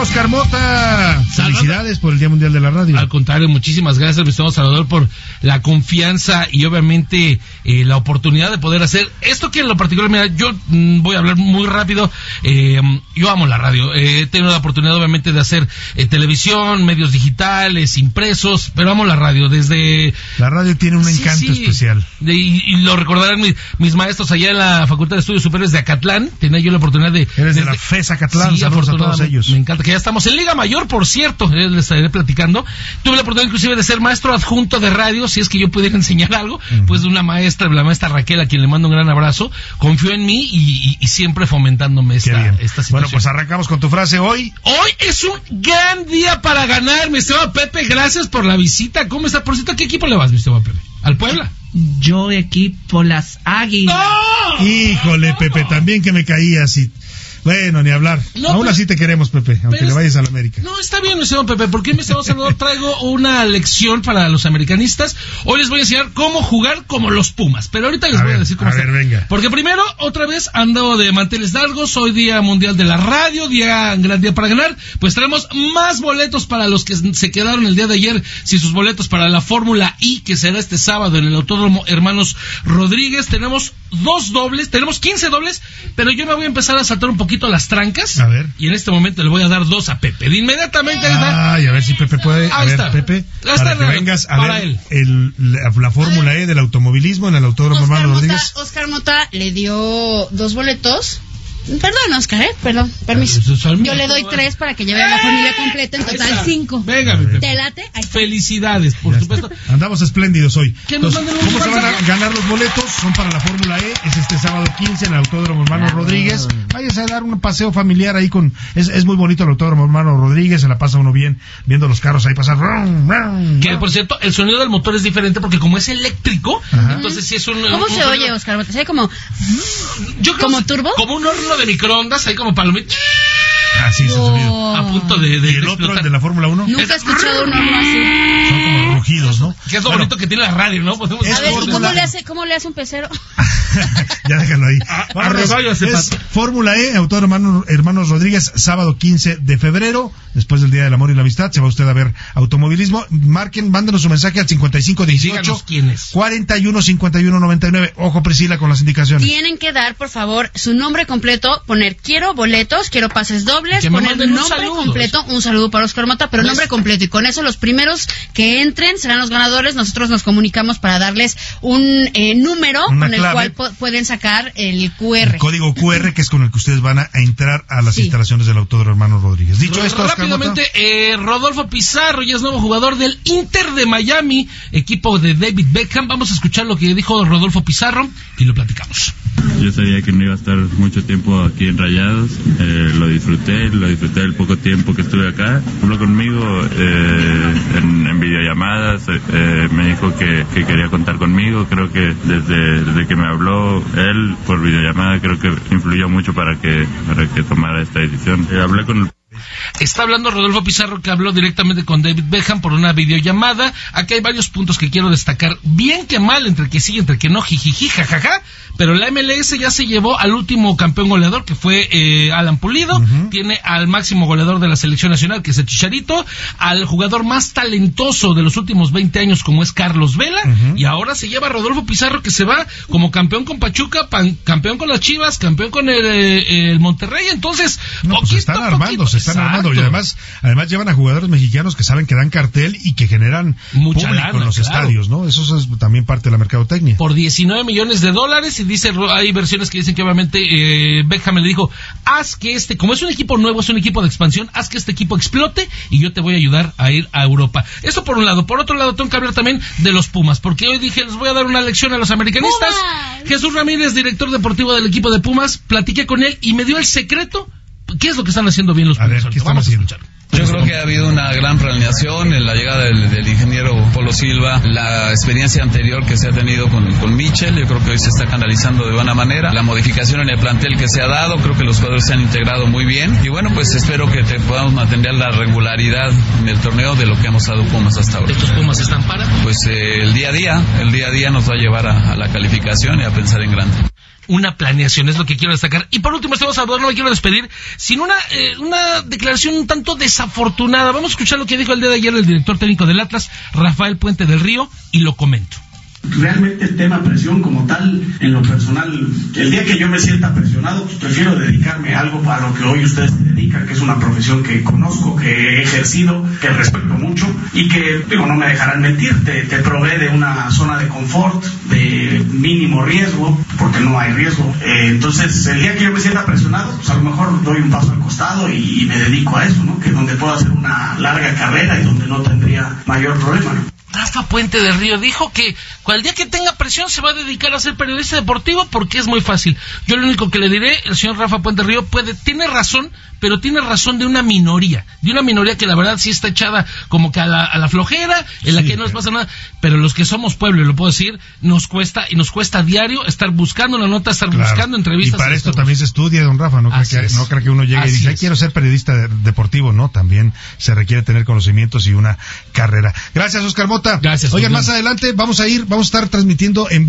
Oscar Mota. Felicidades por el Día Mundial de la Radio. Al contrario, muchísimas gracias, mi estimado Salvador, por la confianza y obviamente eh, la oportunidad de poder hacer esto que en lo particular, mira, yo mm, voy a hablar muy rápido. Eh, yo amo la radio. Eh, he tenido la oportunidad, obviamente, de hacer televisión, medios digitales, impresos, pero amo la radio. Desde. La radio tiene un encanto especial. y, lo recordarán mis, maestros allá en la Facultad de Estudios Superiores de Acatlán. Tenía yo la oportunidad de. Eres de, la FES Acatlán, sí, a todos ellos. Me encanta que ya estamos en Liga Mayor, por cierto, les estaré platicando. Tuve la oportunidad inclusive de ser maestro adjunto de radio, si es que yo pudiera enseñar algo, pues de una maestra, la maestra Raquel, a quien le mando un gran abrazo, confió en mí y, siempre fomentándome esta, esta, situación. Bueno, pues arrancamos con tu frase hoy. Hoy es un gran día para ganar, mi estimado Pepe, gracias por la visita. ¿Cómo está? Por cierto, ¿a qué equipo le vas, mi estimado Pepe? ¿Al Puebla? Yo equipo las águilas. Híjole, Pepe, también que me caías y bueno, ni hablar. Aún así te queremos, Pepe, aunque le vayas a la América. No, está bien, mi señor Pepe, porque mi señor Salvador traigo una lección para los americanistas. Hoy les voy a enseñar cómo jugar como los Pumas, pero ahorita les voy a decir cómo a Ver, venga. Porque primero, otra vez, ando de manteles largos, hoy Día Mundial de la Radio, día gran día para ganar, pues traemos más boletos para los que se quedaron el día de ayer, si sus boletos para la Fórmula I, que será este sábado en el Autódromo Hermanos Rodríguez, tenemos dos dobles, tenemos 15 dobles, pero yo me voy a empezar a saltar un poquito las trancas. A ver. Y en este momento le voy a dar dos a Pepe. De inmediatamente Ay, a ver si Pepe puede. A ver, Pepe, para que vengas a ver El, la, Fórmula E del automovilismo en el Autódromo Hermano Rodríguez. Oscar Mota le dio dos boletos Perdón, Oscar, ¿eh? Perdón, permiso. Yo le doy tres para que lleve a la familia completa, en total cinco. Venga, mi ¿Te late? Felicidades, por supuesto. Andamos espléndidos hoy. ¿Cómo se van a ganar los boletos? Son para la Fórmula E, es este sábado 15 en el Autódromo Hermano Rodríguez. Váyase a dar un paseo familiar ahí con... Es, es muy bonito el Autódromo Hermano Rodríguez, se la pasa uno bien viendo los carros ahí pasar. Que, por cierto, el sonido del motor es diferente porque como es eléctrico, entonces sí es un... ¿Cómo se oye, Oscar? ¿Se oye como... ¿Como turbo? Como un horno de microondas, ahí como palomita. Ah, sí, ese sonido. A punto de. de ¿Y el otro, el de la Fórmula 1? Nunca he escuchado uno así. Son como rugidos, ¿no? Que es lo bonito que tiene la radio, ¿no? Podemos a ver, ¿y cómo le, hace, cómo le hace un pecero? ya déjalo ahí. A, es, Fórmula E, autor hermano, Hermanos Rodríguez, sábado 15 de febrero, después del Día del Amor y la Amistad, se va usted a ver automovilismo. Marquen, mándenos su mensaje al 5518 41 51 99. Ojo, Priscila, con las indicaciones. Tienen que dar, por favor, su nombre completo, poner quiero boletos, quiero pases dobles, poner nombre completo, un saludo para Oscar Mota, pero nombre completo. Y con eso los primeros que entren serán los ganadores. Nosotros nos comunicamos para darles un eh, número con el cual pueden sacar el QR. El código QR, que es con el que ustedes van a entrar a las instalaciones del Autódromo Hermano Rodríguez. Dicho esto, rápidamente, eh, Rodolfo Pizarro ya es nuevo jugador del Inter de Miami, equipo de David Beckham. Vamos a escuchar lo que dijo Rodolfo Pizarro y lo platicamos. Yo sabía que no iba a estar mucho tiempo aquí en Rayados, eh, lo disfruté, lo disfruté el poco tiempo que estuve acá. Habló conmigo eh, en, videollamadas, me dijo que, quería contar conmigo, creo que desde, que me habló él por videollamada creo que influyó mucho para que, para que tomara esta decisión. Eh, Está hablando Rodolfo Pizarro que habló directamente con David Beckham por una videollamada. Aquí hay varios puntos que quiero destacar. Bien que mal, entre que sí, entre que no, jijiji, jajaja. Pero la MLS ya se llevó al último campeón goleador, que fue eh, Alan Pulido. Tiene al máximo goleador de la selección nacional, que es el Chicharito. Al jugador más talentoso de los últimos 20 años, como es Carlos Vela. Y ahora se lleva a Rodolfo Pizarro, que se va como campeón con Pachuca, campeón con las Chivas, campeón con el, eh, Monterrey. Entonces, no, pues están armando, se están Y además, además llevan a jugadores mexicanos que saben que dan cartel y que generan Mucha público en los estadios, ¿no? Eso es también parte de la mercadotecnia. Por 19 millones de dólares y dice, hay versiones que dicen que obviamente eh, Beckham le dijo, haz que este, como es un equipo nuevo, es un equipo de expansión, haz que este equipo explote y yo te voy a ayudar a ir a Europa. Eso por un lado. Por otro lado, tengo que hablar también de los Pumas, porque hoy dije, les voy a dar una lección a los americanistas. Jesús Ramírez, director deportivo del equipo de Pumas, platiqué con él y me dio el secreto. ¿Qué es lo que están haciendo bien los Pumas? ¿qué están haciendo? Yo creo que ha habido una gran planeación en la llegada del, ingeniero Polo Silva, la experiencia anterior que se ha tenido con, con Michel, yo creo que hoy se está canalizando de buena manera, la modificación en el plantel que se ha dado, creo que los jugadores se han integrado muy bien y bueno, pues espero que te podamos mantener la regularidad en el torneo de lo que hemos dado Pumas hasta ahora. ¿Estos Pumas están para? Pues eh, el día a día, el día a día nos va a llevar a, a la calificación y a pensar en grande. Una planeación, es lo que quiero destacar. Y por último, estamos hablando, no me quiero despedir, sin una, eh, una declaración un tanto desafortunada. Vamos a escuchar lo que dijo el día de ayer el director técnico del Atlas, Rafael Puente del Río, y lo comento. Realmente el tema presión como tal, en lo personal, el día que yo me sienta presionado, pues prefiero dedicarme a algo para lo que hoy ustedes se dedican, que es una profesión que conozco, que he ejercido, que respeto mucho y que, digo, no me dejarán mentir, te, provee de una zona de confort, de mínimo riesgo, porque no hay riesgo. Eh, entonces, el día que yo me sienta presionado, pues a lo mejor doy un paso al costado y, y me dedico a eso, ¿no? Que donde puedo hacer una larga carrera y donde no tendría mayor problema, ¿no? Rafa Puente del Río dijo que cual día que tenga presión se va a dedicar a ser periodista deportivo porque es muy fácil. Yo lo único que le diré, el señor Rafa Puente del Río puede, tiene razón, pero tiene razón de una minoría, de una minoría que la verdad sí está echada como que a la, flojera, en la que no nos pasa nada, pero los que somos pueblo, y lo puedo decir, nos cuesta, y nos cuesta a diario estar buscando la nota, estar buscando entrevistas. Y para esto también se estudia, don Rafa, no creo, que, no creo que uno llegue y diga, quiero ser periodista deportivo, no, también se requiere tener conocimientos y una carrera. Gracias, Oscar Mota. Gracias. Oigan, más adelante vamos a ir, vamos a estar transmitiendo en